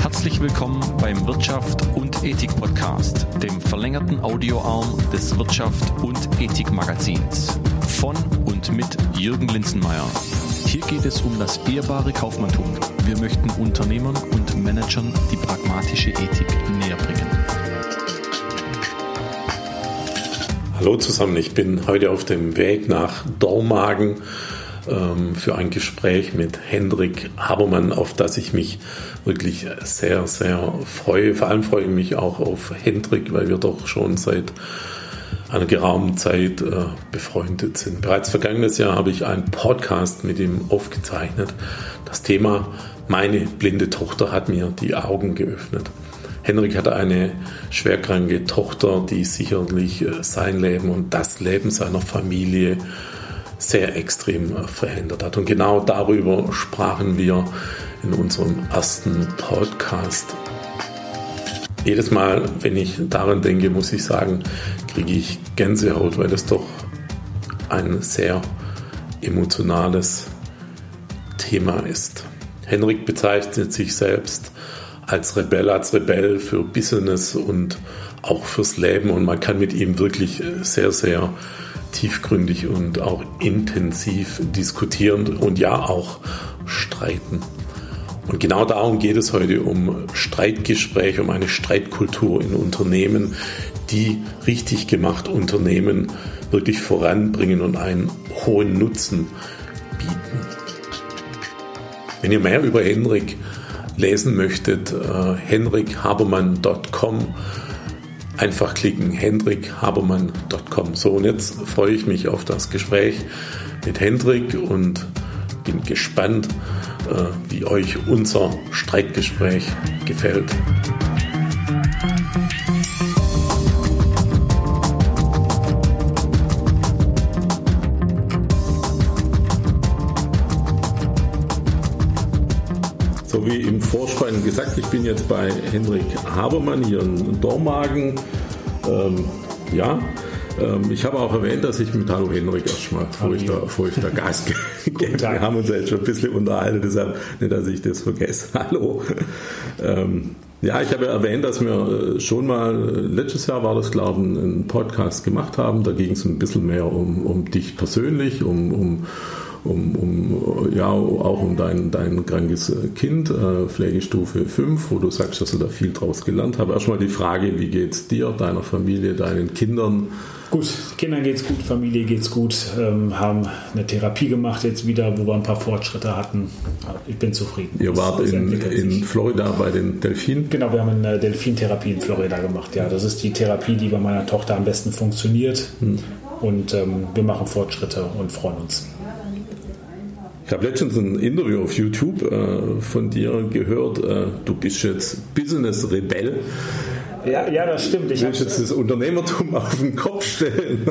Herzlich willkommen beim Wirtschaft und Ethik Podcast, dem verlängerten Audioarm des Wirtschaft und Ethik Magazins. Von und mit Jürgen Linzenmeier. Hier geht es um das ehrbare Kaufmanntum. Wir möchten Unternehmern und Managern die pragmatische Ethik näher bringen. Hallo zusammen, ich bin heute auf dem Weg nach Dormagen ähm, für ein Gespräch mit Hendrik Habermann, auf das ich mich wirklich sehr, sehr freue. Vor allem freue ich mich auch auf Hendrik, weil wir doch schon seit einer geraumen Zeit äh, befreundet sind. Bereits vergangenes Jahr habe ich einen Podcast mit ihm aufgezeichnet. Das Thema Meine blinde Tochter hat mir die Augen geöffnet. Henrik hatte eine schwerkranke Tochter, die sicherlich äh, sein Leben und das Leben seiner Familie sehr extrem äh, verändert hat. Und genau darüber sprachen wir in unserem ersten Podcast. Jedes Mal, wenn ich daran denke, muss ich sagen, kriege ich Gänsehaut, weil das doch ein sehr emotionales Thema ist. Henrik bezeichnet sich selbst als Rebell, als Rebell für Business und auch fürs Leben und man kann mit ihm wirklich sehr, sehr tiefgründig und auch intensiv diskutieren und ja auch streiten. Und genau darum geht es heute um Streitgespräche, um eine Streitkultur in Unternehmen, die richtig gemacht Unternehmen wirklich voranbringen und einen hohen Nutzen bieten. Wenn ihr mehr über Henrik lesen möchtet, äh, henrikhabermann.com einfach klicken, henrikhabermann.com. So, und jetzt freue ich mich auf das Gespräch mit Hendrik und bin gespannt, äh, wie euch unser Streitgespräch gefällt. Vorspann gesagt, ich bin jetzt bei Henrik Habermann hier in Dormagen. Ähm, ja, ähm, ich habe auch erwähnt, dass ich mit Hallo Henrik erstmal, ich da Gas gebe. Wir haben uns ja jetzt schon ein bisschen unterhalten, deshalb nicht, dass ich das vergesse. Hallo. Ähm, ja, ich habe erwähnt, dass wir äh, schon mal, äh, letztes Jahr war das, glaube ich, einen Podcast gemacht haben. Da ging es ein bisschen mehr um, um dich persönlich, um, um um, um, ja, auch um dein, dein krankes Kind, äh, Pflegestufe 5, wo du sagst, dass du da viel draus gelernt hast. Erstmal die Frage, wie geht es dir, deiner Familie, deinen Kindern? Gut, Kindern geht's gut, Familie geht's gut, ähm, haben eine Therapie gemacht jetzt wieder, wo wir ein paar Fortschritte hatten. Ich bin zufrieden. Ihr wart in, in Florida bei den Delfinen? Genau, wir haben eine Delfintherapie in Florida gemacht. Ja, das ist die Therapie, die bei meiner Tochter am besten funktioniert. Hm. Und ähm, wir machen Fortschritte und freuen uns. Ich habe letztens ein Interview auf YouTube äh, von dir gehört. Äh, du bist jetzt Business-Rebell. Ja, ja, das stimmt. Ich willst jetzt das Unternehmertum auf den Kopf stellen.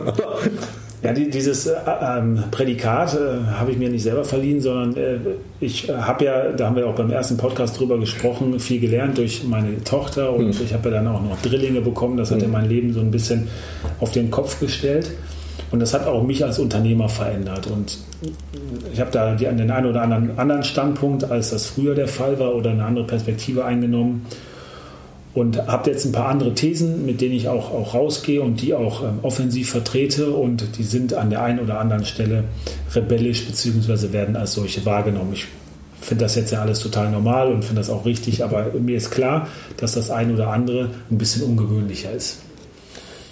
Ja, die, dieses äh, ähm, Prädikat äh, habe ich mir nicht selber verliehen, sondern äh, ich habe ja, da haben wir auch beim ersten Podcast drüber gesprochen, viel gelernt durch meine Tochter und hm. ich habe ja dann auch noch Drillinge bekommen. Das hat hm. ja mein Leben so ein bisschen auf den Kopf gestellt. Und das hat auch mich als Unternehmer verändert. Und ich habe da die, den einen oder anderen, anderen Standpunkt, als das früher der Fall war, oder eine andere Perspektive eingenommen und habe jetzt ein paar andere Thesen, mit denen ich auch, auch rausgehe und die auch ähm, offensiv vertrete und die sind an der einen oder anderen Stelle rebellisch bzw. werden als solche wahrgenommen. Ich finde das jetzt ja alles total normal und finde das auch richtig, aber mir ist klar, dass das eine oder andere ein bisschen ungewöhnlicher ist.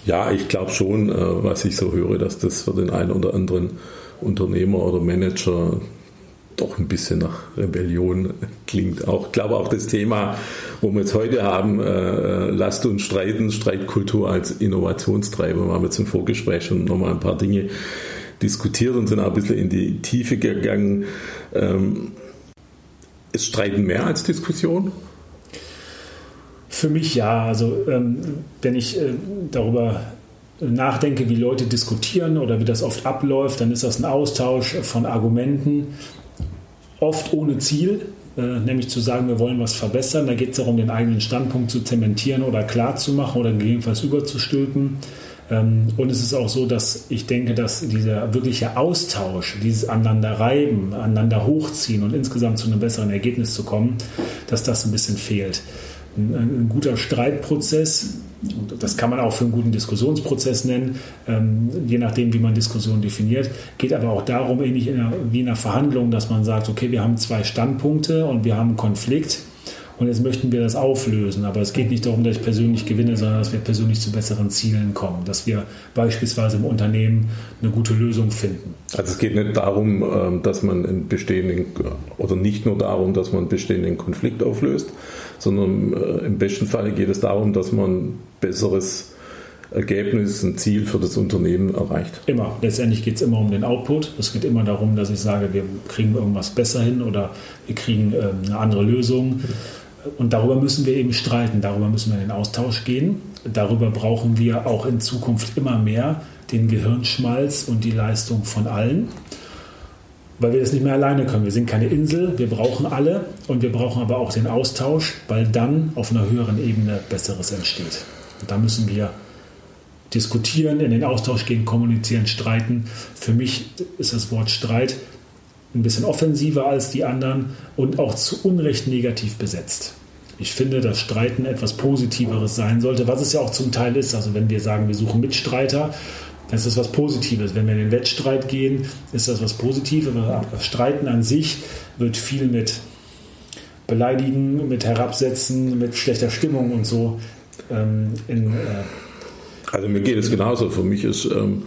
Ja, ich glaube schon, äh, was ich so höre, dass das für den einen oder anderen Unternehmer oder Manager doch ein bisschen nach Rebellion klingt. Auch, glaube auch das Thema, wo wir jetzt heute haben, äh, lasst uns streiten, Streitkultur als Innovationstreiber. Wir haben jetzt im Vorgespräch schon nochmal ein paar Dinge diskutiert und sind auch ein bisschen in die Tiefe gegangen. Ähm, ist Streiten mehr als Diskussion? Für mich ja. Also ähm, wenn ich äh, darüber nachdenke, wie Leute diskutieren oder wie das oft abläuft, dann ist das ein Austausch von Argumenten oft ohne Ziel, äh, nämlich zu sagen, wir wollen was verbessern. Da geht es darum, den eigenen Standpunkt zu zementieren oder klar zu machen oder gegebenenfalls überzustülpen. Ähm, und es ist auch so, dass ich denke, dass dieser wirkliche Austausch, dieses aneinander reiben, aneinander hochziehen und insgesamt zu einem besseren Ergebnis zu kommen, dass das ein bisschen fehlt. Ein, ein guter Streitprozess, das kann man auch für einen guten Diskussionsprozess nennen, ähm, je nachdem, wie man Diskussion definiert, geht aber auch darum, ähnlich in einer, wie in einer Verhandlung, dass man sagt, okay, wir haben zwei Standpunkte und wir haben einen Konflikt und jetzt möchten wir das auflösen. Aber es geht nicht darum, dass ich persönlich gewinne, sondern dass wir persönlich zu besseren Zielen kommen. Dass wir beispielsweise im Unternehmen eine gute Lösung finden. Also es geht nicht darum, ähm, dass man einen bestehenden, oder nicht nur darum, dass man einen bestehenden Konflikt auflöst, sondern äh, im besten Fall geht es darum, dass man besseres Ergebnis, ein Ziel für das Unternehmen erreicht. Immer. Letztendlich geht es immer um den Output. Es geht immer darum, dass ich sage, wir kriegen irgendwas besser hin oder wir kriegen ähm, eine andere Lösung. Und darüber müssen wir eben streiten, darüber müssen wir in den Austausch gehen. Darüber brauchen wir auch in Zukunft immer mehr den Gehirnschmalz und die Leistung von allen, weil wir das nicht mehr alleine können. Wir sind keine Insel, wir brauchen alle und wir brauchen aber auch den Austausch, weil dann auf einer höheren Ebene Besseres entsteht. Und da müssen wir diskutieren, in den Austausch gehen, kommunizieren, streiten. Für mich ist das Wort Streit ein bisschen offensiver als die anderen und auch zu Unrecht negativ besetzt. Ich finde, dass Streiten etwas Positiveres sein sollte, was es ja auch zum Teil ist. Also wenn wir sagen, wir suchen Mitstreiter, dann ist das was Positives. Wenn wir in den Wettstreit gehen, ist das was Positives. Aber Streiten an sich wird viel mit Beleidigen, mit Herabsetzen, mit schlechter Stimmung und so ähm, in, äh, also mir geht es genauso. Für mich ist ähm,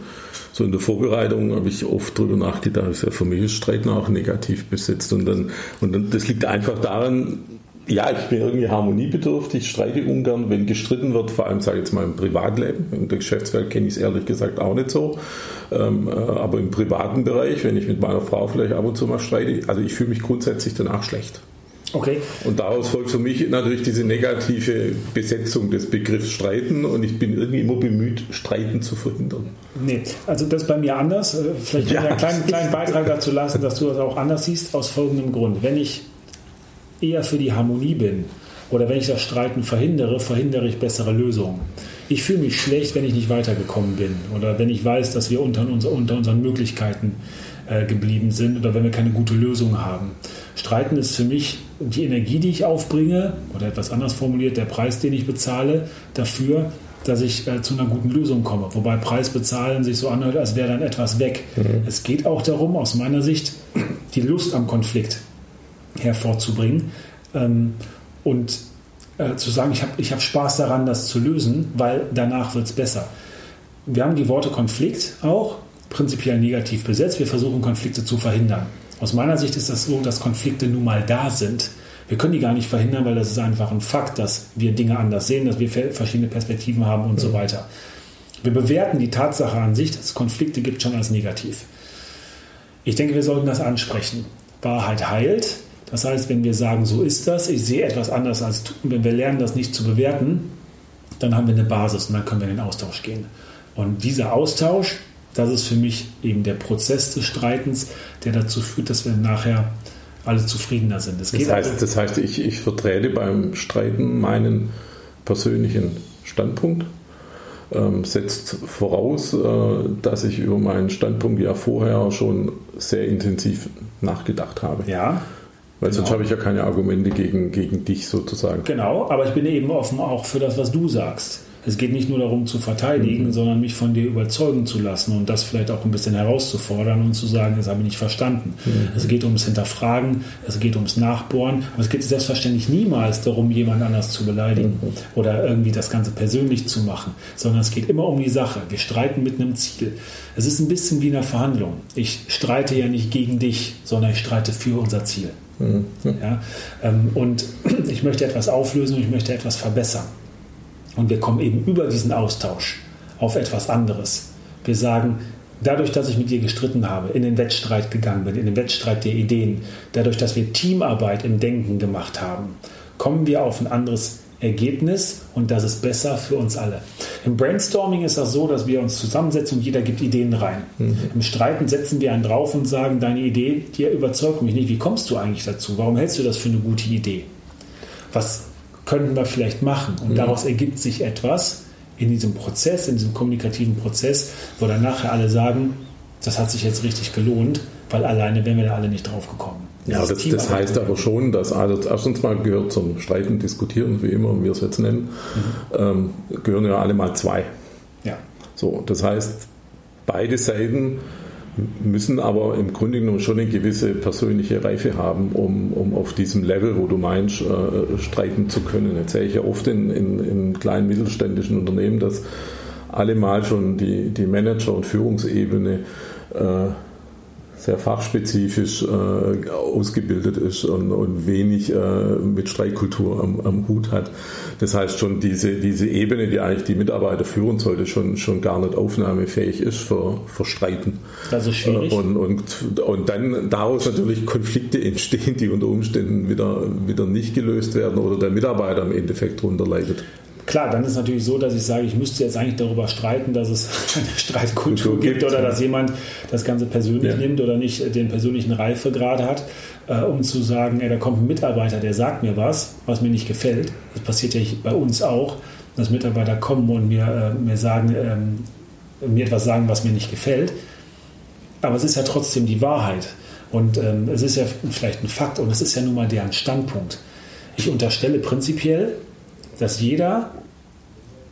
so in der Vorbereitung habe ich oft darüber nachgedacht, ja, für mich ist Streiten auch negativ besetzt. Und dann, und dann, das liegt einfach daran, ja, ich bin irgendwie harmoniebedürftig, streite ungern, wenn gestritten wird, vor allem sage ich jetzt mal im Privatleben. In der Geschäftswelt kenne ich es ehrlich gesagt auch nicht so. Ähm, äh, aber im privaten Bereich, wenn ich mit meiner Frau vielleicht ab und zu mal streite, also ich fühle mich grundsätzlich danach schlecht. Okay. Und daraus folgt für mich natürlich diese negative Besetzung des Begriffs Streiten und ich bin irgendwie immer bemüht, Streiten zu verhindern. Nee, also das ist bei mir anders. Äh, vielleicht ja. einen kleinen, kleinen Beitrag dazu lassen, dass du das auch anders siehst, aus folgendem Grund. Wenn ich eher für die Harmonie bin oder wenn ich das Streiten verhindere, verhindere ich bessere Lösungen. Ich fühle mich schlecht, wenn ich nicht weitergekommen bin oder wenn ich weiß, dass wir unter, unter unseren Möglichkeiten äh, geblieben sind oder wenn wir keine gute Lösung haben. Streiten ist für mich die Energie, die ich aufbringe, oder etwas anders formuliert, der Preis, den ich bezahle, dafür, dass ich äh, zu einer guten Lösung komme. Wobei Preis bezahlen sich so anhört, als wäre dann etwas weg. Mhm. Es geht auch darum, aus meiner Sicht, die Lust am Konflikt hervorzubringen ähm, und äh, zu sagen, ich habe ich hab Spaß daran, das zu lösen, weil danach wird es besser. Wir haben die Worte Konflikt auch prinzipiell negativ besetzt. Wir versuchen Konflikte zu verhindern. Aus meiner Sicht ist das so, dass Konflikte nun mal da sind. Wir können die gar nicht verhindern, weil das ist einfach ein Fakt, dass wir Dinge anders sehen, dass wir verschiedene Perspektiven haben und mhm. so weiter. Wir bewerten die Tatsache an sich, dass es Konflikte gibt, schon als negativ. Ich denke, wir sollten das ansprechen. Wahrheit heilt. Das heißt, wenn wir sagen, so ist das, ich sehe etwas anders als du, wenn wir lernen, das nicht zu bewerten, dann haben wir eine Basis und dann können wir in den Austausch gehen. Und dieser Austausch, das ist für mich eben der Prozess des Streitens, der dazu führt, dass wir nachher alle zufriedener sind. Das, das heißt, also, das heißt ich, ich vertrete beim Streiten meinen persönlichen Standpunkt, ähm, setzt voraus, äh, dass ich über meinen Standpunkt ja vorher schon sehr intensiv nachgedacht habe. Ja. Weil genau. sonst habe ich ja keine Argumente gegen, gegen dich sozusagen. Genau, aber ich bin eben offen auch für das, was du sagst. Es geht nicht nur darum zu verteidigen, mhm. sondern mich von dir überzeugen zu lassen und das vielleicht auch ein bisschen herauszufordern und zu sagen, das habe ich nicht verstanden. Mhm. Es geht ums Hinterfragen, es geht ums Nachbohren, aber es geht selbstverständlich niemals darum, jemand anders zu beleidigen mhm. oder irgendwie das Ganze persönlich zu machen, sondern es geht immer um die Sache. Wir streiten mit einem Ziel. Es ist ein bisschen wie in einer Verhandlung. Ich streite ja nicht gegen dich, sondern ich streite für unser Ziel. Mhm. Ja, ähm, und ich möchte etwas auflösen und ich möchte etwas verbessern. Und wir kommen eben über diesen Austausch auf etwas anderes. Wir sagen, dadurch, dass ich mit dir gestritten habe, in den Wettstreit gegangen bin, in den Wettstreit der Ideen, dadurch, dass wir Teamarbeit im Denken gemacht haben, kommen wir auf ein anderes Ergebnis und das ist besser für uns alle. Im Brainstorming ist das so, dass wir uns zusammensetzen und jeder gibt Ideen rein. Mhm. Im Streiten setzen wir einen drauf und sagen, deine Idee, die überzeugt mich nicht. Wie kommst du eigentlich dazu? Warum hältst du das für eine gute Idee? Was könnten wir vielleicht machen. Und mhm. daraus ergibt sich etwas in diesem Prozess, in diesem kommunikativen Prozess, wo dann nachher alle sagen, das hat sich jetzt richtig gelohnt, weil alleine wären wir da alle nicht drauf gekommen. Ja, das, das heißt aber schon, dass also erstens mal gehört zum Streiten, Diskutieren, wie immer wir es jetzt nennen, mhm. ähm, gehören ja alle mal zwei. Ja. So, das heißt, beide Seiten müssen aber im Grunde genommen schon eine gewisse persönliche Reife haben, um, um auf diesem Level, wo du meinst, äh, streiten zu können. Jetzt sehe ich ja oft in, in, in kleinen mittelständischen Unternehmen, dass alle mal schon die, die Manager- und Führungsebene äh, sehr fachspezifisch äh, ausgebildet ist und, und wenig äh, mit Streikkultur am, am, Hut hat. Das heißt schon, diese, diese Ebene, die eigentlich die Mitarbeiter führen sollte, schon, schon gar nicht aufnahmefähig ist für, für Streiten. Das ist schwierig. Äh, und, und, und dann daraus natürlich Konflikte entstehen, die unter Umständen wieder, wieder nicht gelöst werden oder der Mitarbeiter im Endeffekt darunter leidet. Klar, dann ist es natürlich so, dass ich sage, ich müsste jetzt eigentlich darüber streiten, dass es eine Streitkultur gibt oder dass jemand das Ganze persönlich ja. nimmt oder nicht den persönlichen Reifegrad hat, äh, um zu sagen, ey, da kommt ein Mitarbeiter, der sagt mir was, was mir nicht gefällt. Das passiert ja bei uns auch, dass Mitarbeiter kommen und mir, äh, mir sagen, ähm, mir etwas sagen, was mir nicht gefällt. Aber es ist ja trotzdem die Wahrheit. Und ähm, es ist ja vielleicht ein Fakt und es ist ja nun mal deren Standpunkt. Ich unterstelle prinzipiell, dass jeder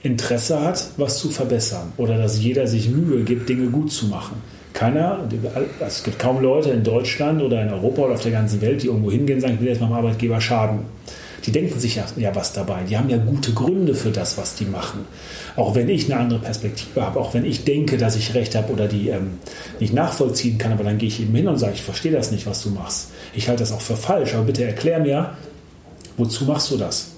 Interesse hat, was zu verbessern oder dass jeder sich Mühe gibt, Dinge gut zu machen. Keiner, es gibt kaum Leute in Deutschland oder in Europa oder auf der ganzen Welt, die irgendwo hingehen und sagen, ich will jetzt meinem Arbeitgeber schaden. Die denken sich ja, ja was dabei. Die haben ja gute Gründe für das, was die machen. Auch wenn ich eine andere Perspektive habe, auch wenn ich denke, dass ich recht habe oder die ähm, nicht nachvollziehen kann, aber dann gehe ich eben hin und sage, ich verstehe das nicht, was du machst. Ich halte das auch für falsch, aber bitte erklär mir, wozu machst du das?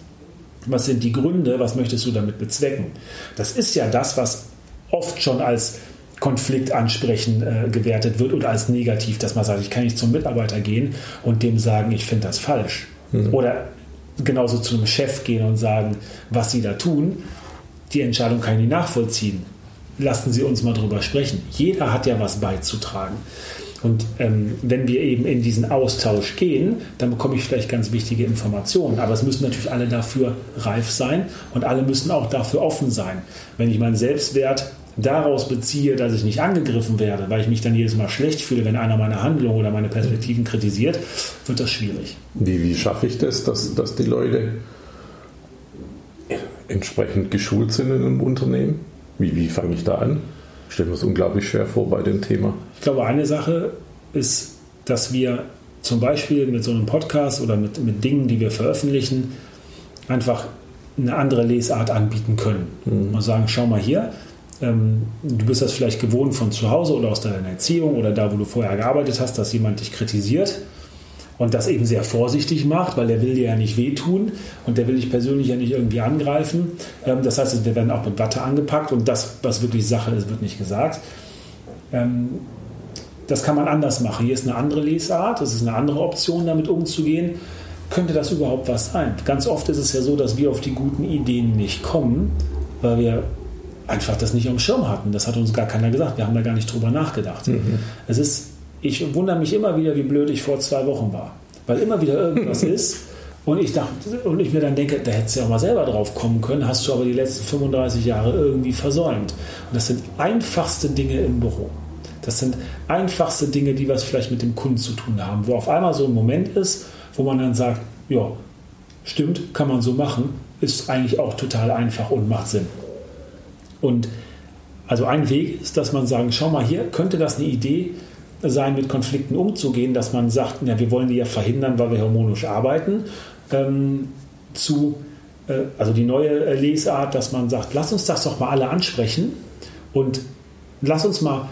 Was sind die Gründe? Was möchtest du damit bezwecken? Das ist ja das, was oft schon als Konflikt ansprechen äh, gewertet wird oder als negativ, dass man sagt, ich kann nicht zum Mitarbeiter gehen und dem sagen, ich finde das falsch. Mhm. Oder genauso zu einem Chef gehen und sagen, was sie da tun, die Entscheidung kann ich nicht nachvollziehen. Lassen Sie uns mal drüber sprechen. Jeder hat ja was beizutragen. Und ähm, wenn wir eben in diesen Austausch gehen, dann bekomme ich vielleicht ganz wichtige Informationen. Aber es müssen natürlich alle dafür reif sein und alle müssen auch dafür offen sein. Wenn ich meinen Selbstwert daraus beziehe, dass ich nicht angegriffen werde, weil ich mich dann jedes Mal schlecht fühle, wenn einer meine Handlung oder meine Perspektiven kritisiert, wird das schwierig. Wie, wie schaffe ich das, dass, dass die Leute entsprechend geschult sind in einem Unternehmen? Wie, wie fange ich da an? Ich stelle mir das unglaublich schwer vor bei dem Thema. Ich glaube, eine Sache ist, dass wir zum Beispiel mit so einem Podcast oder mit, mit Dingen, die wir veröffentlichen, einfach eine andere Lesart anbieten können. Mhm. Und sagen, schau mal hier, ähm, du bist das vielleicht gewohnt von zu Hause oder aus deiner Erziehung oder da, wo du vorher gearbeitet hast, dass jemand dich kritisiert und das eben sehr vorsichtig macht, weil der will dir ja nicht wehtun und der will dich persönlich ja nicht irgendwie angreifen. Ähm, das heißt, wir werden auch mit Watte angepackt und das, was wirklich Sache ist, wird nicht gesagt. Ähm, das kann man anders machen. Hier ist eine andere Lesart, das ist eine andere Option, damit umzugehen. Könnte das überhaupt was sein? Ganz oft ist es ja so, dass wir auf die guten Ideen nicht kommen, weil wir einfach das nicht am Schirm hatten. Das hat uns gar keiner gesagt. Wir haben da gar nicht drüber nachgedacht. Mhm. Es ist ich wundere mich immer wieder, wie blöd ich vor zwei Wochen war. Weil immer wieder irgendwas ist und ich, dachte, und ich mir dann denke, da hättest du ja auch mal selber drauf kommen können, hast du aber die letzten 35 Jahre irgendwie versäumt. Und das sind einfachste Dinge im Büro. Das sind einfachste Dinge, die was vielleicht mit dem Kunden zu tun haben, wo auf einmal so ein Moment ist, wo man dann sagt, ja, stimmt, kann man so machen, ist eigentlich auch total einfach und macht Sinn. Und also ein Weg ist, dass man sagen, schau mal hier, könnte das eine Idee sein, mit Konflikten umzugehen, dass man sagt, ja, wir wollen die ja verhindern, weil wir harmonisch arbeiten, ähm, zu, äh, also die neue Lesart, dass man sagt, lass uns das doch mal alle ansprechen und lass uns mal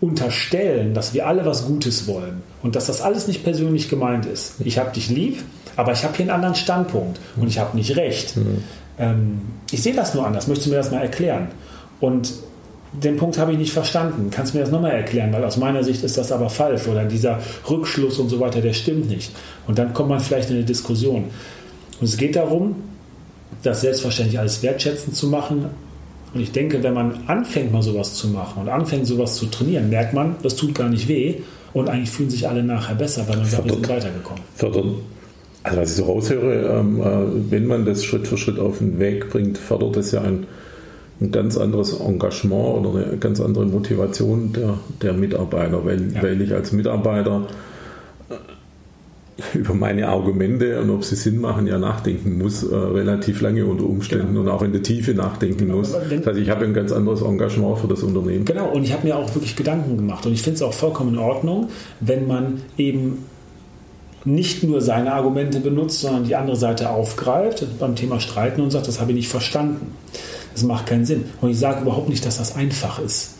unterstellen, dass wir alle was Gutes wollen und dass das alles nicht persönlich gemeint ist. Ich habe dich lieb, aber ich habe hier einen anderen Standpunkt und ich habe nicht recht. Mhm. Ähm, ich sehe das nur anders. Möchtest du mir das mal erklären? Und den Punkt habe ich nicht verstanden. Kannst du mir das nochmal erklären? Weil aus meiner Sicht ist das aber falsch oder dieser Rückschluss und so weiter, der stimmt nicht. Und dann kommt man vielleicht in eine Diskussion. Und es geht darum, das selbstverständlich alles wertschätzend zu machen. Und ich denke, wenn man anfängt, mal sowas zu machen und anfängt, sowas zu trainieren, merkt man, das tut gar nicht weh. Und eigentlich fühlen sich alle nachher besser, weil man sagt, wir sind weitergekommen. Fördern. Also was ich so raushöre, ähm, äh, wenn man das Schritt für Schritt auf den Weg bringt, fördert das ja ein ein ganz anderes Engagement oder eine ganz andere Motivation der, der Mitarbeiter, weil, ja. weil ich als Mitarbeiter äh, über meine Argumente und ob sie Sinn machen, ja nachdenken muss, äh, relativ lange unter Umständen genau. und auch in der Tiefe nachdenken genau. muss. Wenn, das heißt, ich habe ein ganz anderes Engagement für das Unternehmen. Genau, und ich habe mir auch wirklich Gedanken gemacht und ich finde es auch vollkommen in Ordnung, wenn man eben nicht nur seine Argumente benutzt, sondern die andere Seite aufgreift beim Thema Streiten und sagt, das habe ich nicht verstanden. Das macht keinen Sinn. Und ich sage überhaupt nicht, dass das einfach ist.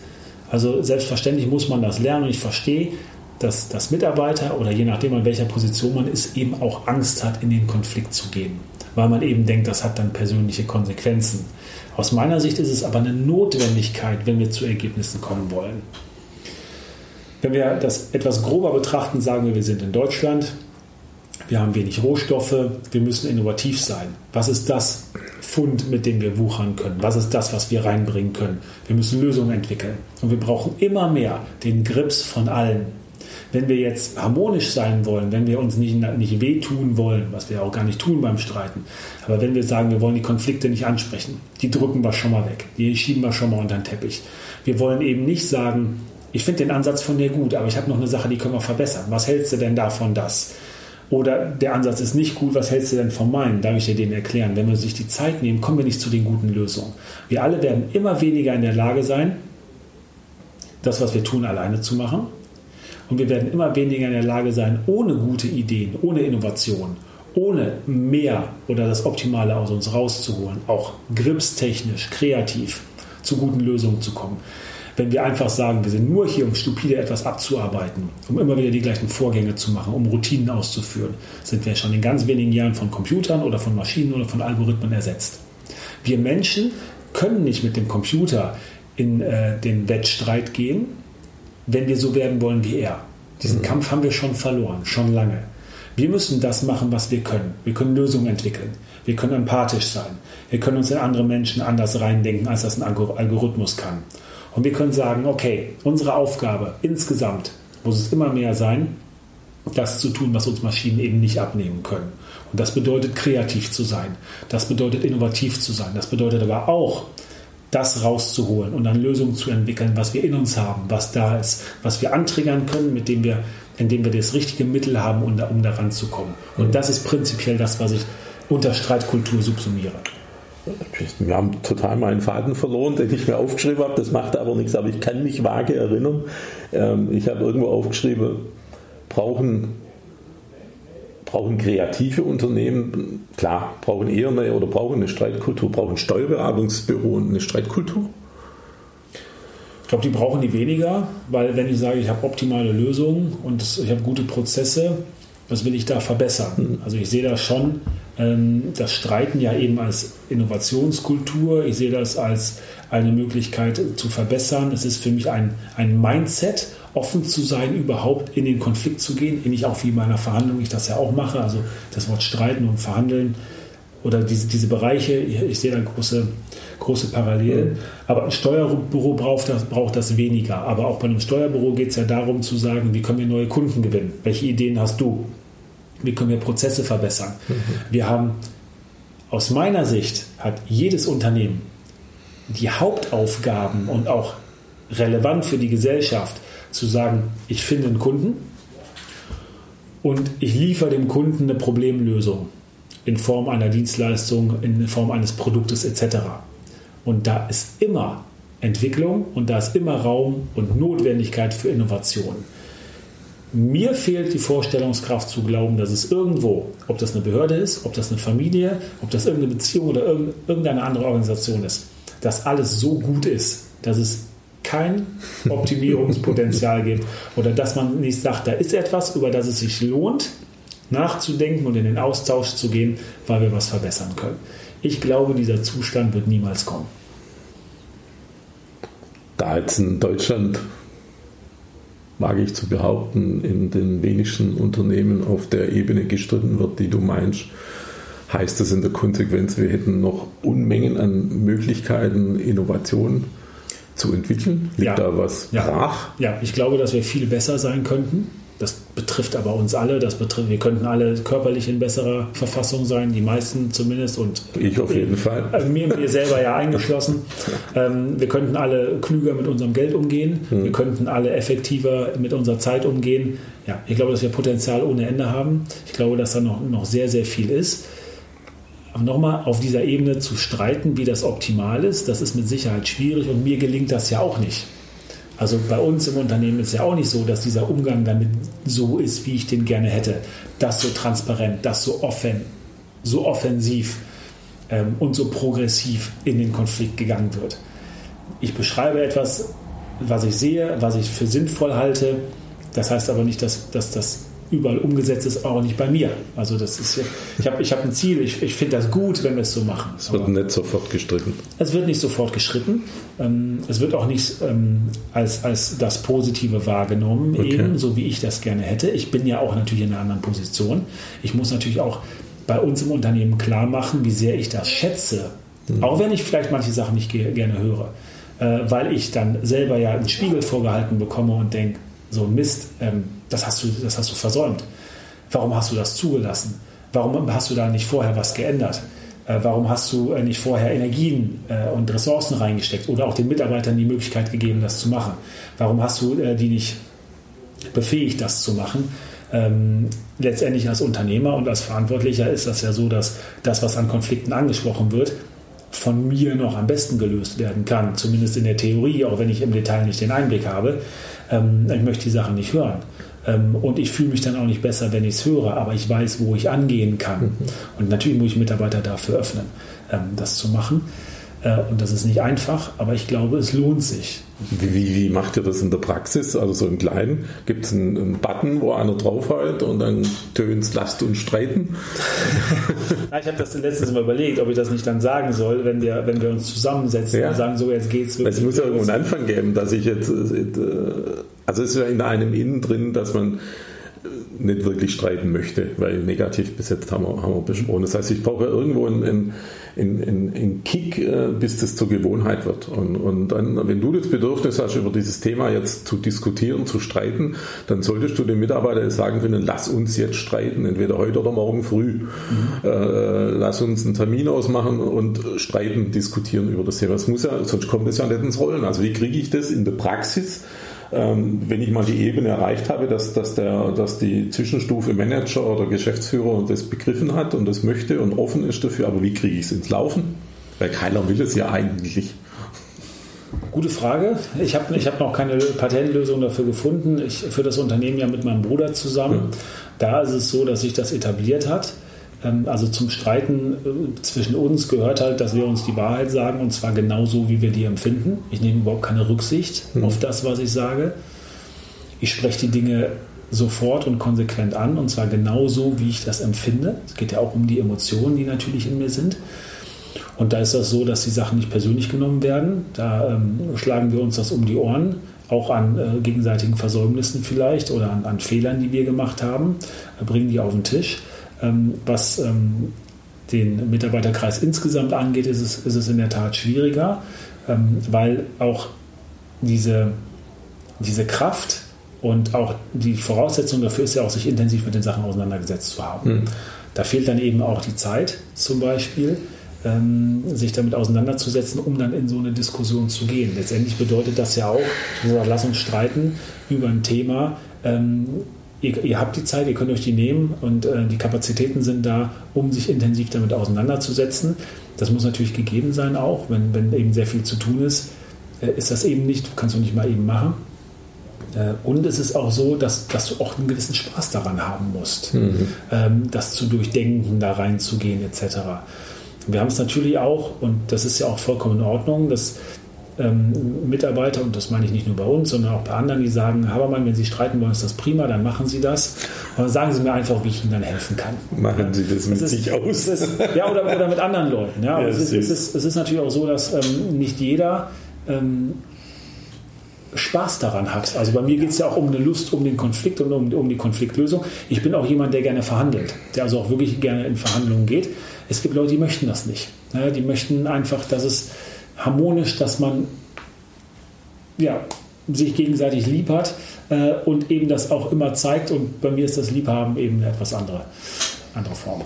Also selbstverständlich muss man das lernen und ich verstehe, dass das Mitarbeiter oder je nachdem, an welcher Position man ist, eben auch Angst hat, in den Konflikt zu gehen, weil man eben denkt, das hat dann persönliche Konsequenzen. Aus meiner Sicht ist es aber eine Notwendigkeit, wenn wir zu Ergebnissen kommen wollen. Wenn wir das etwas grober betrachten, sagen wir, wir sind in Deutschland, wir haben wenig Rohstoffe, wir müssen innovativ sein. Was ist das Fund, mit dem wir wuchern können? Was ist das, was wir reinbringen können? Wir müssen Lösungen entwickeln. Und wir brauchen immer mehr den Grips von allen. Wenn wir jetzt harmonisch sein wollen, wenn wir uns nicht, nicht wehtun wollen, was wir auch gar nicht tun beim Streiten, aber wenn wir sagen, wir wollen die Konflikte nicht ansprechen, die drücken wir schon mal weg, die schieben wir schon mal unter den Teppich. Wir wollen eben nicht sagen, ich finde den Ansatz von dir gut, aber ich habe noch eine Sache, die können wir verbessern. Was hältst du denn davon, das? Oder der Ansatz ist nicht gut, was hältst du denn von meinen? Darf ich dir den erklären? Wenn wir sich die Zeit nehmen, kommen wir nicht zu den guten Lösungen. Wir alle werden immer weniger in der Lage sein, das, was wir tun, alleine zu machen. Und wir werden immer weniger in der Lage sein, ohne gute Ideen, ohne Innovation, ohne mehr oder das Optimale aus uns rauszuholen, auch gripstechnisch, kreativ zu guten Lösungen zu kommen wenn wir einfach sagen, wir sind nur hier, um stupide etwas abzuarbeiten, um immer wieder die gleichen Vorgänge zu machen, um Routinen auszuführen, sind wir schon in ganz wenigen Jahren von Computern oder von Maschinen oder von Algorithmen ersetzt. Wir Menschen können nicht mit dem Computer in äh, den Wettstreit gehen, wenn wir so werden wollen wie er. Diesen mhm. Kampf haben wir schon verloren, schon lange. Wir müssen das machen, was wir können. Wir können Lösungen entwickeln. Wir können empathisch sein. Wir können uns in andere Menschen anders reindenken, als das ein Algorithmus kann. Und wir können sagen, okay, unsere Aufgabe insgesamt muss es immer mehr sein, das zu tun, was uns Maschinen eben nicht abnehmen können. Und das bedeutet kreativ zu sein. Das bedeutet innovativ zu sein. Das bedeutet aber auch, das rauszuholen und dann Lösungen zu entwickeln, was wir in uns haben, was da ist, was wir antriggern können, mit dem wir, indem wir das richtige Mittel haben, um, um daran zu kommen. Und das ist prinzipiell das, was ich unter Streitkultur subsumiere. Wir haben total meinen Faden verloren, den ich mir aufgeschrieben habe. Das macht aber nichts, aber ich kann mich vage erinnern. Ähm, ich habe irgendwo aufgeschrieben, brauchen, brauchen kreative Unternehmen, klar, brauchen eher eine oder brauchen eine Streitkultur, brauchen Steuerberatungsbüro eine Streitkultur? Ich glaube, die brauchen die weniger, weil wenn ich sage, ich habe optimale Lösungen und ich habe gute Prozesse, was will ich da verbessern? Hm. Also ich sehe da schon das Streiten ja eben als Innovationskultur. Ich sehe das als eine Möglichkeit zu verbessern. Es ist für mich ein, ein Mindset, offen zu sein, überhaupt in den Konflikt zu gehen. Ähnlich auch wie in meiner Verhandlung ich das ja auch mache. Also das Wort Streiten und Verhandeln oder diese, diese Bereiche, ich, sehe da große, große Parallelen. Aber ein Steuerbüro braucht das, braucht das weniger. Aber auch bei einem Steuerbüro geht es ja darum zu sagen, wie können wir neue Kunden gewinnen? Welche Ideen hast du? Wie können wir Prozesse verbessern? Mhm. Wir haben aus meiner Sicht hat jedes Unternehmen die Hauptaufgaben und auch relevant für die Gesellschaft zu sagen, ich finde einen Kunden und ich liefere dem Kunden eine Problemlösung in Form einer Dienstleistung, in Form eines Produktes etc. Und da ist immer Entwicklung und da ist immer Raum und Notwendigkeit für Innovation. Mir fehlt die Vorstellungskraft zu glauben, dass es irgendwo, ob das eine Behörde ist, ob das eine Familie, ob das irgendeine Beziehung oder irgendeine andere Organisation ist, dass alles so gut ist, dass es kein Optimierungspotenzial gibt oder dass man nicht sagt, da ist etwas, über das es sich lohnt, nachzudenken und in den Austausch zu gehen, weil wir was verbessern können. Ich glaube, dieser Zustand wird niemals kommen. Da jetzt in Deutschland wage ich zu behaupten, in den wenigsten Unternehmen auf der Ebene gestritten wird, die du meinst, heißt das in der Konsequenz, wir hätten noch Unmengen an Möglichkeiten, Innovationen zu entwickeln? Liegt ja. da was ja. brach? Ja, ich glaube, dass wir viel besser sein könnten. Das betrifft aber uns alle. Das betrifft, wir könnten alle körperlich in besserer Verfassung sein, die meisten zumindest. Und ich auf jeden Fall. Äh, mir, mir selber ja eingeschlossen. Ähm, wir könnten alle klüger mit unserem Geld umgehen. Hm. Wir könnten alle effektiver mit unserer Zeit umgehen. Ja, ich glaube, dass wir Potenzial ohne Ende haben. Ich glaube, dass da noch, noch sehr, sehr viel ist. Aber nochmal auf dieser Ebene zu streiten, wie das optimal ist, das ist mit Sicherheit schwierig und mir gelingt das ja auch nicht. Also bei uns im Unternehmen ist ja auch nicht so, dass dieser Umgang damit so ist, wie ich den gerne hätte. Das so transparent, das so offen, so offensiv ähm, und so progressiv in den Konflikt gegangen wird. Ich beschreibe etwas, was ich sehe, was ich für sinnvoll halte. Das heißt aber nicht, dass, dass das überall umgesetzt ist, auch nicht bei mir. Also das ist, ich habe ich hab ein Ziel, ich, ich finde das gut, wenn wir es so machen. Es wird nicht sofort gestritten. Es wird nicht sofort gestritten. Ähm, es wird auch nicht ähm, als, als das Positive wahrgenommen, okay. eben, so wie ich das gerne hätte. Ich bin ja auch natürlich in einer anderen Position. Ich muss natürlich auch bei uns im Unternehmen klar machen, wie sehr ich das schätze. Mhm. Auch wenn ich vielleicht manche Sachen nicht gerne höre. Äh, weil ich dann selber ja einen Spiegel vorgehalten bekomme und denke, so Mist, ähm, das, hast du, das hast du versäumt. Warum hast du das zugelassen? Warum hast du da nicht vorher was geändert? Äh, warum hast du äh, nicht vorher Energien äh, und Ressourcen reingesteckt oder auch den Mitarbeitern die Möglichkeit gegeben, das zu machen? Warum hast du äh, die nicht befähigt, das zu machen? Ähm, letztendlich als Unternehmer und als Verantwortlicher ist das ja so, dass das, was an Konflikten angesprochen wird, von mir noch am besten gelöst werden kann, zumindest in der Theorie, auch wenn ich im Detail nicht den Einblick habe. Ähm, ich möchte die Sachen nicht hören. Ähm, und ich fühle mich dann auch nicht besser, wenn ich es höre, aber ich weiß, wo ich angehen kann. Mhm. Und natürlich muss ich Mitarbeiter dafür öffnen, ähm, das zu machen. Äh, und das ist nicht einfach, aber ich glaube, es lohnt sich. Wie, wie, wie macht ihr das in der Praxis? Also so im Kleinen gibt es einen, einen, Button, wo einer draufhält und dann tönt es Last und Streiten? ich habe das letztens mal überlegt, ob ich das nicht dann sagen soll, wenn wir, wenn wir uns zusammensetzen ja. und sagen, so jetzt geht's wirklich. Es muss ja irgendwo einen Anfang geben, dass ich jetzt, äh, also es ist ja in einem Innen drin, dass man nicht wirklich streiten möchte, weil negativ besetzt haben wir, haben wir besprochen. Das heißt, ich brauche irgendwo einen, einen, einen, einen Kick, äh, bis das zur Gewohnheit wird. Und, und dann, wenn du das Bedürfnis hast, über dieses Thema jetzt zu diskutieren, zu streiten, dann solltest du dem Mitarbeiter sagen können, lass uns jetzt streiten, entweder heute oder morgen früh. Mhm. Äh, lass uns einen Termin ausmachen und streiten, diskutieren über das Thema. Das muss ja, sonst kommt es ja nicht ins Rollen. Also wie kriege ich das in der Praxis? Ähm, wenn ich mal die Ebene erreicht habe, dass, dass, der, dass die Zwischenstufe Manager oder Geschäftsführer das begriffen hat und das möchte und offen ist dafür, aber wie kriege ich es ins Laufen? Weil keiner will es ja eigentlich. Gute Frage. Ich habe ich hab noch keine Patentlösung dafür gefunden. Ich führe das Unternehmen ja mit meinem Bruder zusammen. Ja. Da ist es so, dass sich das etabliert hat. Ähm, also zum Streiten äh, zwischen uns gehört halt, dass wir uns die Wahrheit sagen und zwar genauso, wie wir die empfinden. Ich nehme überhaupt keine Rücksicht mhm. auf das, was ich sage. Ich spreche die Dinge sofort und konsequent an und zwar genauso, wie ich das empfinde. Es geht ja auch um die Emotionen, die natürlich in mir sind. Und da ist das so, dass die Sachen nicht persönlich genommen werden. Da ähm, schlagen wir uns das um die Ohren, auch an äh, gegenseitigen Versäumnissen vielleicht oder an, an, Fehlern, die wir gemacht haben, äh, bringen die auf den Tisch. Ähm, was ähm, den Mitarbeiterkreis insgesamt angeht, ist es, ist es in der Tat schwieriger, ähm, weil auch diese, diese Kraft und auch die Voraussetzung dafür ist ja auch, sich intensiv mit den Sachen auseinandergesetzt zu haben. Mhm. Da fehlt dann eben auch die Zeit zum Beispiel, sich damit auseinanderzusetzen, um dann in so eine Diskussion zu gehen. Letztendlich bedeutet das ja auch, lass uns streiten über ein Thema, ihr, ihr, habt die Zeit, ihr könnt euch die nehmen und äh, die Kapazitäten sind da, um sich intensiv damit auseinanderzusetzen. Das muss natürlich gegeben sein auch, wenn, wenn eben sehr viel zu tun ist, äh, ist das eben nicht, kannst du nicht mal eben machen. Äh, und es ist auch so, dass, dass du auch einen gewissen Spaß daran haben musst, mhm. ähm, das zu durchdenken, da reinzugehen etc. Wir haben es natürlich auch, und das ist ja auch vollkommen in Ordnung, dass ähm, Mitarbeiter, und das meine ich nicht nur bei uns, sondern auch bei anderen, die sagen, Habermann, wenn Sie streiten wollen, ist das prima, dann machen Sie das. Und dann sagen Sie mir einfach, wie ich Ihnen dann helfen kann. Machen Sie das mit ist, sich aus? Ist, ja, oder, oder mit anderen Leuten. Ja. ja es, ist, es, ist, es, ist, natürlich auch so, dass ähm, nicht jeder ähm, Spaß daran hat. Also bei mir geht es ja auch um eine Lust, um den Konflikt und um, um die Konfliktlösung. Ich bin auch jemand, der gerne verhandelt, der also auch wirklich gerne in Verhandlungen geht. Es gibt Leute, die möchten das nicht. Ja, die möchten einfach, dass es harmonisch, dass man ja, sich gegenseitig lieb hat äh, und eben das auch immer zeigt. Und bei mir ist das Liebhaben eben eine etwas andere, andere Form.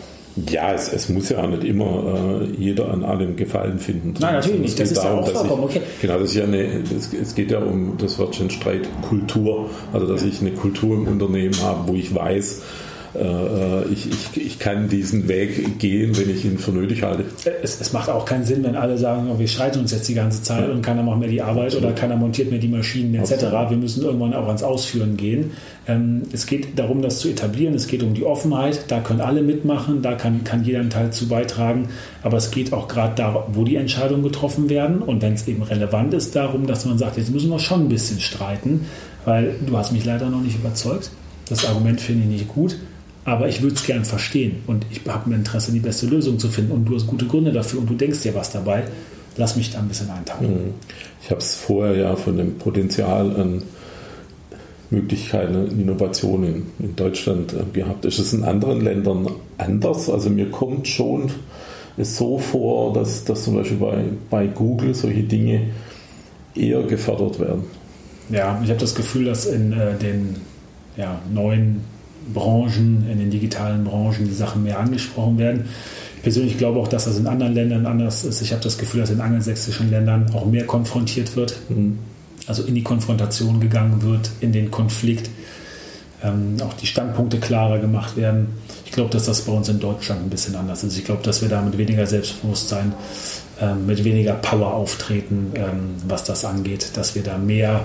Ja, es, es, muss ja auch nicht immer äh, jeder an allem Gefallen finden. Nein, natürlich nicht. Das ist darum, ja auch vollkommen okay. Genau, das ist ja eine, das, es geht ja um das Wörtchen Streit Kultur. Also, dass ich eine Kultur im Unternehmen habe, wo ich weiß, ich, ich, ich kann diesen Weg gehen, wenn ich ihn für nötig halte. Es, es macht auch keinen Sinn, wenn alle sagen, oh, wir streiten uns jetzt die ganze Zeit ja. und keiner macht mehr die Arbeit oder keiner montiert mehr die Maschinen etc. Absolut. Wir müssen irgendwann auch ans Ausführen gehen. Ähm, es geht darum, das zu etablieren. Es geht um die Offenheit. Da können alle mitmachen. Da kann, kann jeder einen Teil zu beitragen. Aber es geht auch gerade da, wo die Entscheidungen getroffen werden. Und wenn es eben relevant ist, darum, dass man sagt, jetzt müssen wir schon ein bisschen streiten, weil du hast mich leider noch nicht überzeugt. Das Argument finde ich nicht gut. Aber ich würde es gern verstehen und ich habe ein Interesse, die beste Lösung zu finden und du hast gute Gründe dafür und du denkst dir was dabei. Lass mich da ein bisschen eintauchen. Mhm. Ich habe es vorher ja von dem Potenzial an Möglichkeiten Innovationen in Deutschland äh, gehabt. Ist es in anderen Ländern anders? Also mir kommt schon es so vor, dass, dass zum Beispiel bei, bei Google solche Dinge eher gefördert werden. Ja, ich habe das Gefühl, dass in äh, den ja, neuen Branchen, in den digitalen Branchen die Sachen mehr angesprochen werden. Ich persönlich glaube auch, dass das in anderen Ländern anders ist. Ich habe das Gefühl, dass in angelsächsischen Ländern auch mehr konfrontiert wird, mhm. also in die Konfrontation gegangen wird, in den Konflikt, ähm, auch die Standpunkte klarer gemacht werden. Ich glaube, dass das bei uns in Deutschland ein bisschen anders ist. Ich glaube, dass wir da mit weniger Selbstbewusstsein, ähm, mit weniger Power auftreten, ähm, was das angeht, dass wir da mehr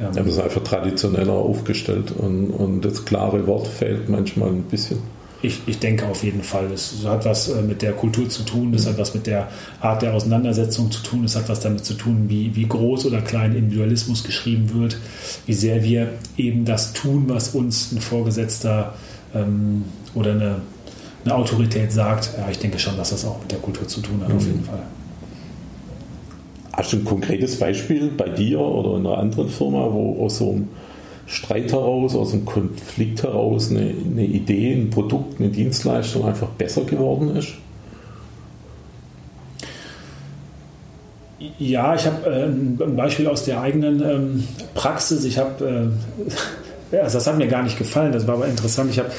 ja, wir sind einfach traditioneller aufgestellt und, und das klare Wort fehlt manchmal ein bisschen. Ich, ich denke auf jeden Fall. Es hat was äh, mit der Kultur zu tun, es hat was mit der Art der Auseinandersetzung zu tun, es hat was damit zu tun, wie, wie groß oder klein Individualismus geschrieben wird, wie sehr wir eben das tun, was uns ein Vorgesetzter ähm, oder eine, eine Autorität sagt. Ja, ich denke schon, dass das auch mit der Kultur zu tun hat, mhm. auf jeden Fall. Hast du ein konkretes Beispiel bei dir oder in einer anderen Firma, wo aus so einem Streit heraus, aus einem Konflikt heraus eine, eine Idee, ein Produkt, eine Dienstleistung einfach besser geworden ist? Ja, ich habe äh, ein Beispiel aus der eigenen ähm, Praxis. Ich habe, äh, also das hat mir gar nicht gefallen, das war aber interessant. Ich habe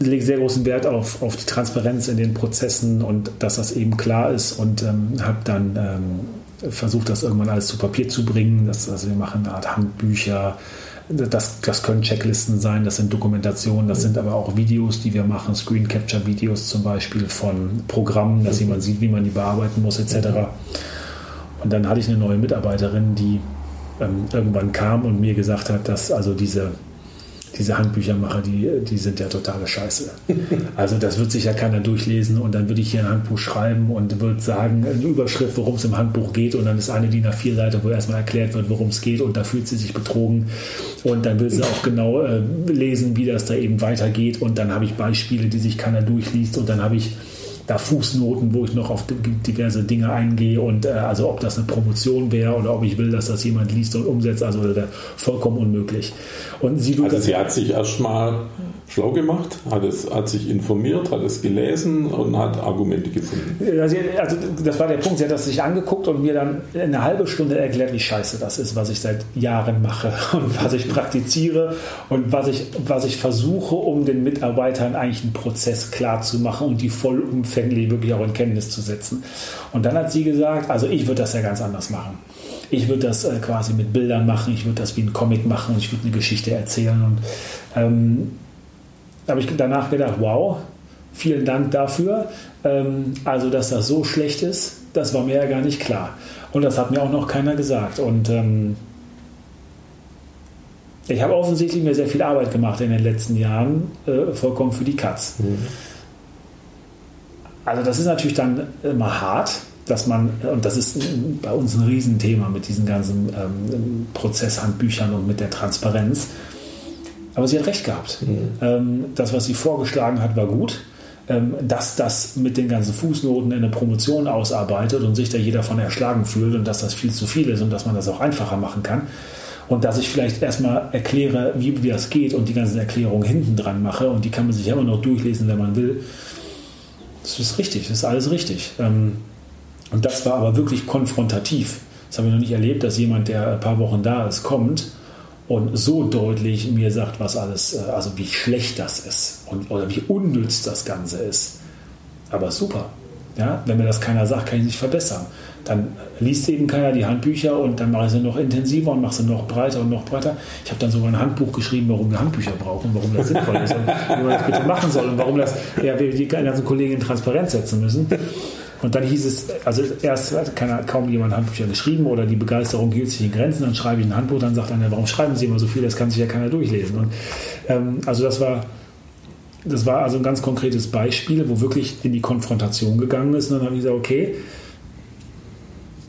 lege sehr großen Wert auf, auf die Transparenz in den Prozessen und dass das eben klar ist und ähm, habe dann ähm, versucht, das irgendwann alles zu Papier zu bringen. Das, also wir machen eine Art Handbücher. Das, das können Checklisten sein, das sind Dokumentationen, das sind aber auch Videos, die wir machen, Screen Capture Videos zum Beispiel von Programmen, dass jemand sieht, wie man die bearbeiten muss, etc. Und dann hatte ich eine neue Mitarbeiterin, die ähm, irgendwann kam und mir gesagt hat, dass also diese diese Handbüchermacher, die, die sind ja totale Scheiße. Also das wird sich ja keiner durchlesen und dann würde ich hier ein Handbuch schreiben und würde sagen, eine Überschrift, worum es im Handbuch geht und dann ist eine DIN A4 Seite, wo erstmal erklärt wird, worum es geht und da fühlt sie sich betrogen und dann will sie auch genau äh, lesen, wie das da eben weitergeht und dann habe ich Beispiele, die sich keiner durchliest und dann habe ich da Fußnoten, wo ich noch auf diverse Dinge eingehe und äh, also ob das eine Promotion wäre oder ob ich will, dass das jemand liest und umsetzt, also vollkommen unmüglich. Und sie also sie hat sich erstmal schlau gemacht, hat, es, hat sich informiert, hat es gelesen und hat Argumente gefunden. Also, also das war der Punkt, sie hat das sich angeguckt und mir dann eine halbe Stunde erklärt, wie scheiße das ist, was ich seit Jahren mache und was ich praktiziere und was ich, was ich versuche, um den Mitarbeitern eigentlich einen Prozess klar zu machen und die vollumfänglich wirklich auch in Kenntnis zu setzen. Und dann hat sie gesagt, also ich würde das ja ganz anders machen. Ich würde das äh, quasi mit Bildern machen, ich würde das wie ein Comic machen und ich würde eine Geschichte erzählen. Und ähm, habe ich danach gedacht, wow, vielen Dank dafür. Ähm, also, dass das so schlecht ist, das war mir ja gar nicht klar. Und das hat mir auch noch keiner gesagt. Und ähm, ich habe offensichtlich mir sehr viel Arbeit gemacht in den letzten Jahren, äh, vollkommen für die Katz. Mhm. Also das ist natürlich dann immer hart, dass man, und das ist bei uns ein Riesenthema mit diesen ganzen ähm, Prozesshandbüchern und mit der Transparenz. Aber sie hat recht gehabt. Mhm. Ähm, das, was sie vorgeschlagen hat, war gut. Ähm, dass das mit den ganzen Fußnoten in eine Promotion ausarbeitet und sich da jeder von erschlagen fühlt und dass das viel zu viel ist und dass man das auch einfacher machen kann. Und dass ich vielleicht erstmal erkläre, wie, wie das geht und die ganzen Erklärungen hinten dran mache und die kann man sich immer noch durchlesen, wenn man will. Das ist richtig, das ist alles richtig. Ähm, und das war aber wirklich konfrontativ. Das habe ich noch nicht erlebt, dass jemand, der ein paar Wochen da ist, kommt und so deutlich mir sagt, was alles, äh, also wie schlecht das ist und, oder wie unnütz das Ganze ist. Aber super. Ja, wenn mir das keiner sagt, kann ich nicht verbessern. Dann liest eben keiner die Handbücher und dann mache ich sie noch intensiver und mache sie noch breiter und noch breiter. Ich habe dann sogar ein Handbuch geschrieben, warum wir Handbücher brauchen, warum das sinnvoll ist und wie man das bitte machen soll und warum das, ja, wir die ganzen Kollegen in Transparenz setzen müssen. Und dann hieß es, also erst hat keiner, kaum jemand Handbücher geschrieben oder die Begeisterung hielt sich in Grenzen, dann schreibe ich ein Handbuch, dann sagt einer, warum schreiben Sie immer so viel, das kann sich ja keiner durchlesen. Und ähm, also das war das war also ein ganz konkretes Beispiel, wo wirklich in die Konfrontation gegangen ist. Und dann habe ich gesagt, okay,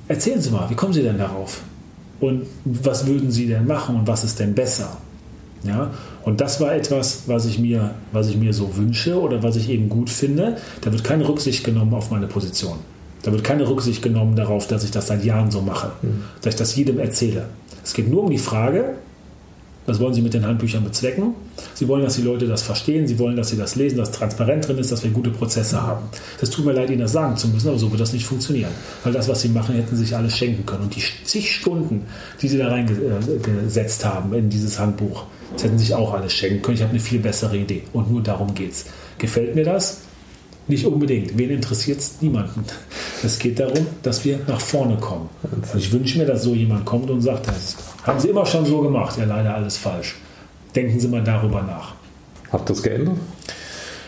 erzählen Sie mal, wie kommen Sie denn darauf? Und was würden Sie denn machen und was ist denn besser? Ja, und das war etwas, was ich, mir, was ich mir so wünsche oder was ich eben gut finde. Da wird keine Rücksicht genommen auf meine Position. Da wird keine Rücksicht genommen darauf, dass ich das seit Jahren so mache, mhm. dass ich das jedem erzähle. Es geht nur um die Frage, was wollen Sie mit den Handbüchern bezwecken? Sie wollen, dass die Leute das verstehen, Sie wollen, dass sie das lesen, dass transparent drin ist, dass wir gute Prozesse haben. Es tut mir leid, Ihnen das sagen zu müssen, aber so wird das nicht funktionieren. Weil das, was Sie machen, hätten Sie sich alles schenken können. Und die zig Stunden, die Sie da reingesetzt haben in dieses Handbuch, das hätten Sie sich auch alles schenken können. Ich habe eine viel bessere Idee. Und nur darum geht es. Gefällt mir das? Nicht unbedingt. Wen interessiert es? Niemanden. Es geht darum, dass wir nach vorne kommen. Und ich wünsche mir, dass so jemand kommt und sagt, das haben Sie immer schon so gemacht. Ja, leider alles falsch. Denken Sie mal darüber nach. Habt ihr das geändert?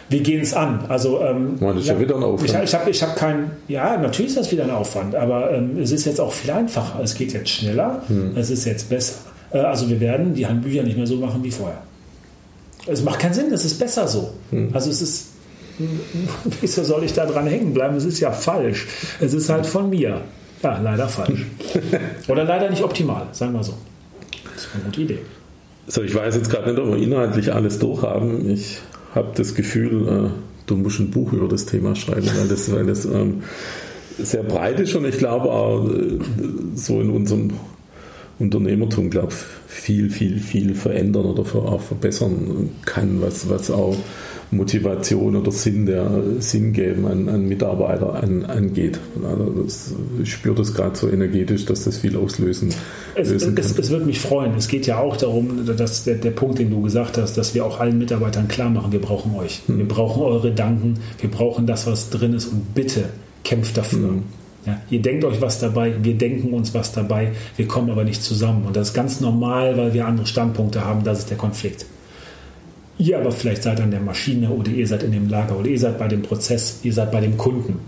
Wir gehen es an. Also, ähm, das ist ja, ja wieder ein Aufwand. Ich, ich habe ich hab keinen, ja, natürlich ist das wieder ein Aufwand, aber ähm, es ist jetzt auch viel einfacher. Es geht jetzt schneller, hm. es ist jetzt besser. Äh, also wir werden die Handbücher nicht mehr so machen wie vorher. Es macht keinen Sinn, es ist besser so. Hm. Also es ist wieso soll ich da dran hängen bleiben? Es ist ja falsch. Es ist halt von mir. Ja, leider falsch. Oder leider nicht optimal, sagen wir so. Eine gute Idee. So, ich weiß jetzt gerade nicht, ob wir inhaltlich alles durchhaben. Ich habe das Gefühl, äh, du musst ein Buch über das Thema schreiben, weil das, weil das ähm, sehr breit ist und ich glaube auch äh, so in unserem Unternehmertum, glaube viel, viel, viel verändern oder auch verbessern kann, was, was auch Motivation oder Sinn, der Sinn geben an, an Mitarbeiter an, angeht. Also das, ich spüre das gerade so energetisch, dass das viel auslösen es, lösen es, es, wird mich freuen. Es geht ja auch darum, dass der, der Punkt, den du gesagt hast, dass wir auch allen Mitarbeitern klar machen, wir brauchen euch. Hm. Wir brauchen eure Gedanken, wir brauchen das, was drin ist und bitte kämpft dafür. Hm. Ja, ihr denkt euch was dabei, wir denken uns was dabei, wir kommen aber nicht zusammen. Und das ist ganz normal, weil wir andere Standpunkte haben, das ist der Konflikt. Ihr aber vielleicht seid an der Maschine oder ihr seid in dem Lager oder ihr seid bei dem Prozess, ihr seid bei dem Kunden.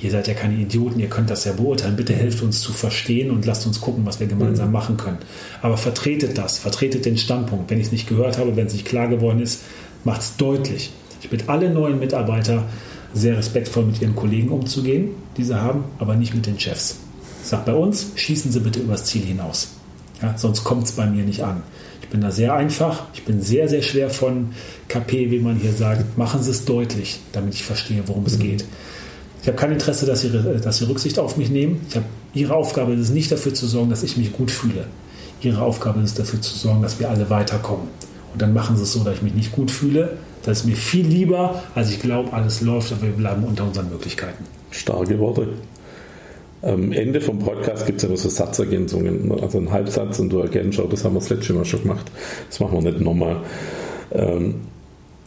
Ihr seid ja keine Idioten, ihr könnt das ja beurteilen. Bitte helft uns zu verstehen und lasst uns gucken, was wir gemeinsam mhm. machen können. Aber vertretet das, vertretet den Standpunkt. Wenn ich es nicht gehört habe, wenn es nicht klar geworden ist, macht es deutlich. Ich bitte alle neuen Mitarbeiter, sehr respektvoll mit ihren Kollegen umzugehen, die sie haben, aber nicht mit den Chefs. Sage bei uns, schießen Sie bitte übers Ziel hinaus. Ja, sonst kommt es bei mir nicht an. Ich bin da sehr einfach, ich bin sehr, sehr schwer von KP, wie man hier sagt. Machen Sie es deutlich, damit ich verstehe, worum es mhm. geht. Ich habe kein Interesse, dass Sie, dass Sie Rücksicht auf mich nehmen. Ich habe, Ihre Aufgabe ist nicht dafür zu sorgen, dass ich mich gut fühle. Ihre Aufgabe ist dafür zu sorgen, dass wir alle weiterkommen. Und dann machen Sie es so, dass ich mich nicht gut fühle. Das ist mir viel lieber, als ich glaube, alles läuft, aber wir bleiben unter unseren Möglichkeiten. Starke Worte. Am Ende vom Podcast gibt es immer so Satzergänzungen, also einen Halbsatz und du erkennst schon, das haben wir das letzte Mal schon gemacht. Das machen wir nicht nochmal. Ähm,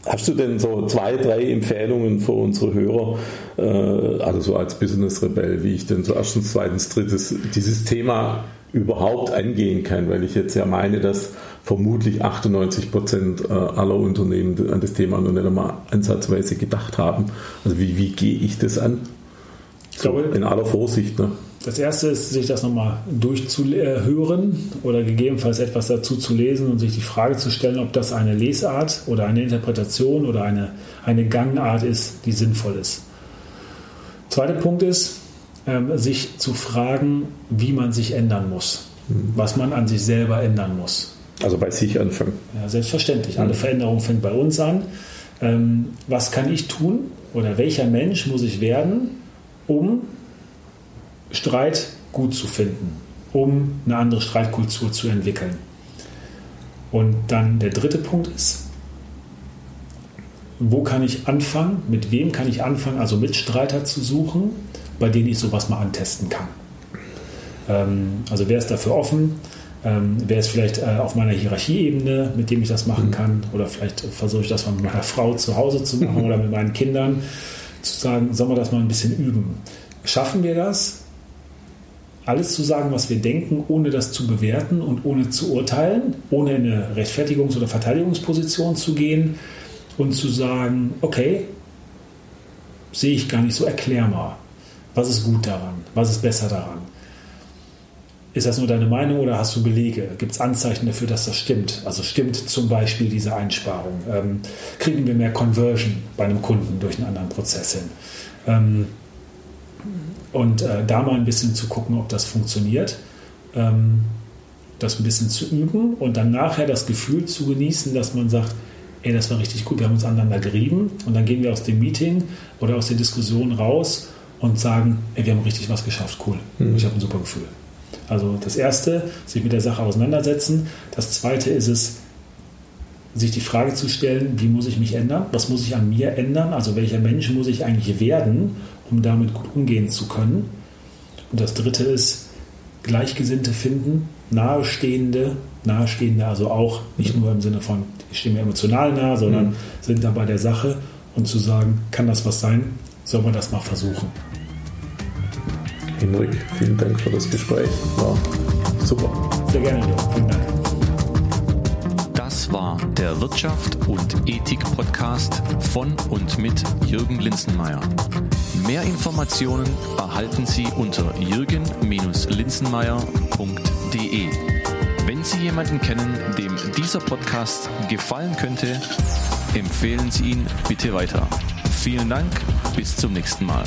hast du denn so zwei, drei Empfehlungen für unsere Hörer, äh, also so als Business-Rebell, wie ich denn so erstens, zweitens, drittes dieses Thema überhaupt angehen kann? Weil ich jetzt ja meine, dass vermutlich 98 Prozent äh, aller Unternehmen an das Thema noch nicht einmal ansatzweise gedacht haben. Also wie, wie gehe ich das an? Ich glaube, in aller Vorsicht. Ne? Das erste ist, sich das nochmal durchzuhören oder gegebenenfalls etwas dazu zu lesen und sich die Frage zu stellen, ob das eine Lesart oder eine Interpretation oder eine, eine Gangart ist, die sinnvoll ist. Zweiter Punkt ist, ähm, sich zu fragen, wie man sich ändern muss, mhm. was man an sich selber ändern muss. Also bei sich anfangen. Ja, selbstverständlich. Alle mhm. Veränderung fängt bei uns an. Ähm, was kann ich tun oder welcher Mensch muss ich werden, um Streit gut zu finden, um eine andere Streitkultur zu entwickeln. Und dann der dritte Punkt ist, wo kann ich anfangen, mit wem kann ich anfangen, also Mitstreiter zu suchen, bei denen ich sowas mal antesten kann. Ähm, also wer ist dafür offen? Ähm, wer ist vielleicht äh, auf meiner Hierarchieebene, mit dem ich das machen mhm. kann? Oder vielleicht versuche ich das mal mit meiner Frau zu Hause zu machen oder mit meinen Kindern. Zu sagen, sollen wir das mal ein bisschen üben? Schaffen wir das? alles zu sagen, was wir denken, ohne das zu bewerten und ohne zu urteilen, ohne in eine Rechtfertigungs- oder Verteidigungsposition zu gehen und zu sagen, okay, sehe ich gar nicht so, erklär mal, was ist gut daran, was ist besser daran. Ist das nur deine Meinung oder hast du Belege? Gibt es Anzeichen dafür, dass das stimmt? Also stimmt zum Beispiel diese Einsparung? Ähm, kriegen wir mehr Conversion bei einem Kunden durch einen anderen Prozess hin? Ähm, und äh, da mal ein bisschen zu gucken, ob das funktioniert. Ähm, das ein bisschen zu üben und dann nachher das Gefühl zu genießen, dass man sagt, ey, das war richtig gut, wir haben uns aneinander gerieben und dann gehen wir aus dem Meeting oder aus der Diskussion raus und sagen, ey, wir haben richtig was geschafft, cool. Mhm. Ich habe ein super Gefühl. Also das Erste, sich mit der Sache auseinandersetzen. Das Zweite ist es, sich die Frage zu stellen, wie muss ich mich ändern? Was muss ich an mir ändern? Also welcher Mensch muss ich eigentlich werden, um damit gut umgehen zu können? Und das Dritte ist, Gleichgesinnte finden, nahestehende, nahestehende, also auch nicht nur im Sinne von, ich stehe mir emotional nah, sondern mhm. sind da bei der Sache und zu sagen, kann das was sein? Soll man das mal versuchen? Henrik, vielen Dank für das Gespräch. War super. Sehr gerne, Jo. Vielen Dank. Das war der Wirtschaft und Ethik Podcast von und mit Jürgen Linzenmeier. Mehr Informationen erhalten Sie unter jürgen-linzenmeier.de. Wenn Sie jemanden kennen, dem dieser Podcast gefallen könnte, empfehlen Sie ihn bitte weiter. Vielen Dank, bis zum nächsten Mal.